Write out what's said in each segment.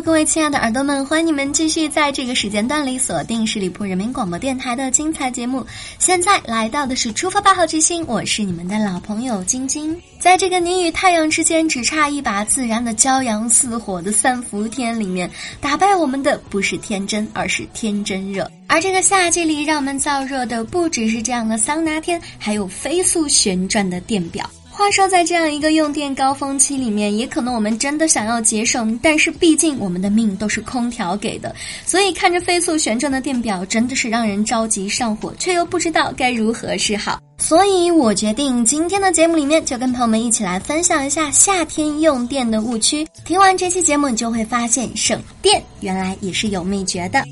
各位亲爱的耳朵们，欢迎你们继续在这个时间段里锁定十里铺人民广播电台的精彩节目。现在来到的是出发吧，好奇心，我是你们的老朋友晶晶。在这个你与太阳之间只差一把自然的骄阳似火的三伏天里面，打败我们的不是天真，而是天真热。而这个夏季里，让我们燥热的不只是这样的桑拿天，还有飞速旋转的电表。话说，在这样一个用电高峰期里面，也可能我们真的想要节省，但是毕竟我们的命都是空调给的，所以看着飞速旋转的电表，真的是让人着急上火，却又不知道该如何是好。所以我决定今天的节目里面就跟朋友们一起来分享一下夏天用电的误区。听完这期节目，你就会发现省电原来也是有秘诀的。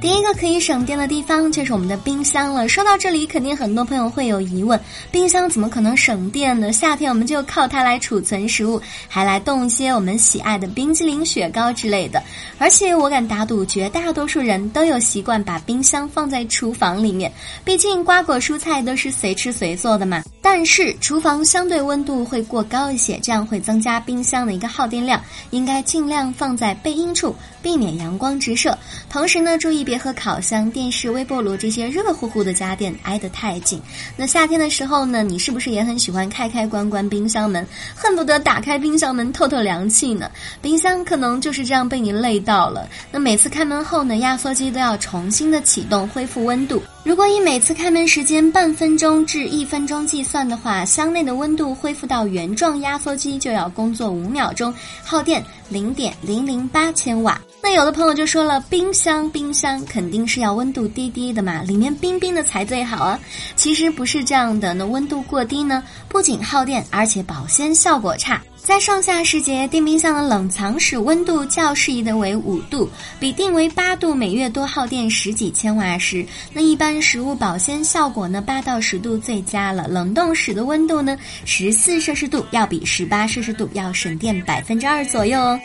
第一个可以省电的地方就是我们的冰箱了。说到这里，肯定很多朋友会有疑问：冰箱怎么可能省电呢？夏天我们就靠它来储存食物，还来冻一些我们喜爱的冰激凌、雪糕之类的。而且我敢打赌，绝大多数人都有习惯把冰箱放在厨房里面，毕竟瓜果蔬菜都是随吃随做的嘛。但是厨房相对温度会过高一些，这样会增加冰箱的一个耗电量，应该尽量放在背阴处，避免阳光直射。同时呢，注意别和烤箱、电视、微波炉这些热乎乎的家电挨得太近。那夏天的时候呢，你是不是也很喜欢开开关关冰箱门，恨不得打开冰箱门透透凉气呢？冰箱可能就是这样被你累到了。那每次开门后呢，压缩机都要重新的启动，恢复温度。如果以每次开门时间半分钟至一分钟计算算的话，箱内的温度恢复到原状，压缩机就要工作五秒钟，耗电零点零零八千瓦。那有的朋友就说了，冰箱冰箱肯定是要温度低低的嘛，里面冰冰的才最好啊。其实不是这样的，那温度过低呢，不仅耗电，而且保鲜效果差。在上下时节，电冰箱的冷藏室温度较适宜的为五度，比定为八度每月多耗电十几千瓦时，那一般食物保鲜效果呢，八到十度最佳了。冷冻室的温度呢，十四摄氏度要比十八摄氏度要省电百分之二左右哦。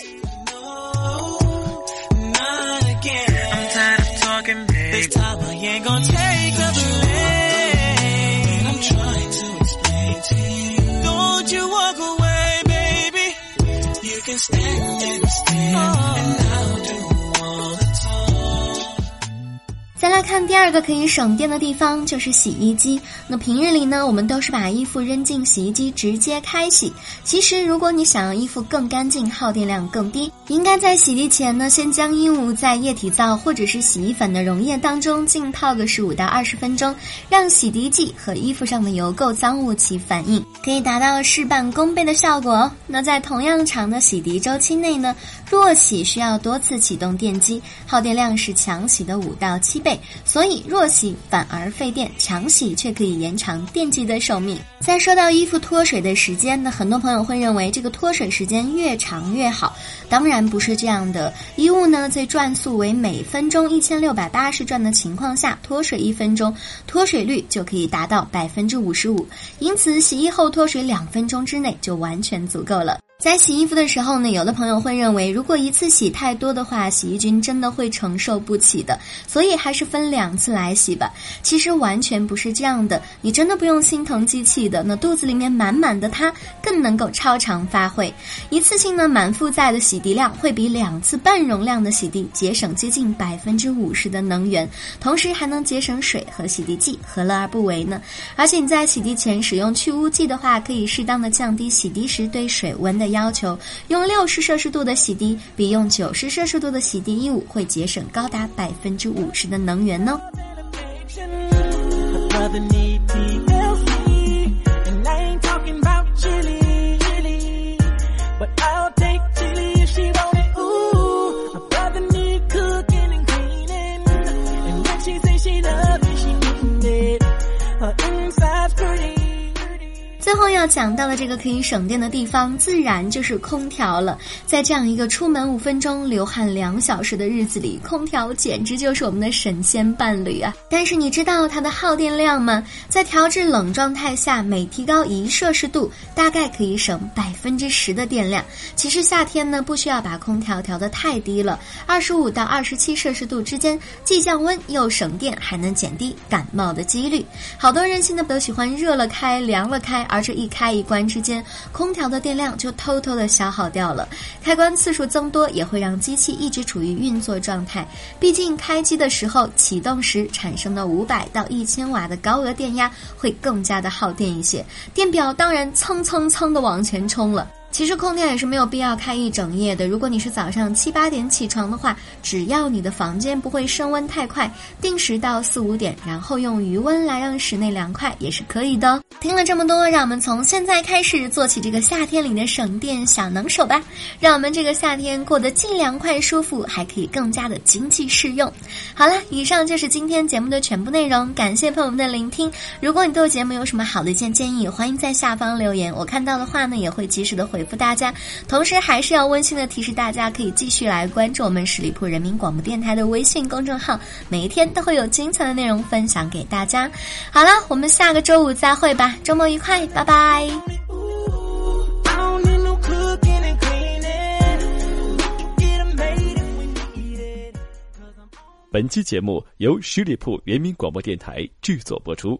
看第二个可以省电的地方，就是洗衣机。那平日里呢，我们都是把衣服扔进洗衣机直接开洗。其实，如果你想要衣服更干净，耗电量更低，应该在洗涤前呢，先将衣物在液体皂或者是洗衣粉的溶液当中浸泡个十五到二十分钟，让洗涤剂和衣服上的油垢脏物起反应，可以达到事半功倍的效果。那在同样长的洗涤周期内呢，弱洗需要多次启动电机，耗电量是强洗的五到七倍。所以弱洗反而费电，强洗却可以延长电机的寿命。再说到衣服脱水的时间，那很多朋友会认为这个脱水时间越长越好，当然不是这样的。衣物呢在转速为每分钟一千六百八十转的情况下，脱水一分钟，脱水率就可以达到百分之五十五。因此，洗衣后脱水两分钟之内就完全足够了。在洗衣服的时候呢，有的朋友会认为，如果一次洗太多的话，洗衣菌真的会承受不起的，所以还是分两次来洗吧。其实完全不是这样的，你真的不用心疼机器的，那肚子里面满满的它更能够超常发挥。一次性呢满负载的洗涤量会比两次半容量的洗涤节省接近百分之五十的能源，同时还能节省水和洗涤剂，何乐而不为呢？而且你在洗涤前使用去污剂的话，可以适当的降低洗涤时对水温的。要求用六十摄氏度的洗涤，比用九十摄氏度的洗涤衣物会节省高达百分之五十的能源呢。要讲到的这个可以省电的地方，自然就是空调了。在这样一个出门五分钟、流汗两小时的日子里，空调简直就是我们的神仙伴侣啊！但是你知道它的耗电量吗？在调制冷状态下，每提高一摄氏度，大概可以省百分之十的电量。其实夏天呢，不需要把空调调得太低了，二十五到二十七摄氏度之间，既降温又省电，还能减低感冒的几率。好多人现在都喜欢热了开，凉了开，而这一开一关之间，空调的电量就偷偷的消耗掉了。开关次数增多，也会让机器一直处于运作状态。毕竟开机的时候，启动时产生的五百到一千瓦的高额电压，会更加的耗电一些，电表当然蹭蹭蹭的往前冲了。其实空调也是没有必要开一整夜的。如果你是早上七八点起床的话，只要你的房间不会升温太快，定时到四五点，然后用余温来让室内凉快也是可以的。听了这么多，让我们从现在开始做起这个夏天里的省电小能手吧，让我们这个夏天过得既凉快舒服，还可以更加的经济适用。好了，以上就是今天节目的全部内容，感谢朋友们的聆听。如果你对节目有什么好的一些建议，欢迎在下方留言，我看到的话呢也会及时的。回复大家，同时还是要温馨的提示大家，可以继续来关注我们十里铺人民广播电台的微信公众号，每一天都会有精彩的内容分享给大家。好了，我们下个周五再会吧，周末愉快，拜拜。本期节目由十里铺人民广播电台制作播出。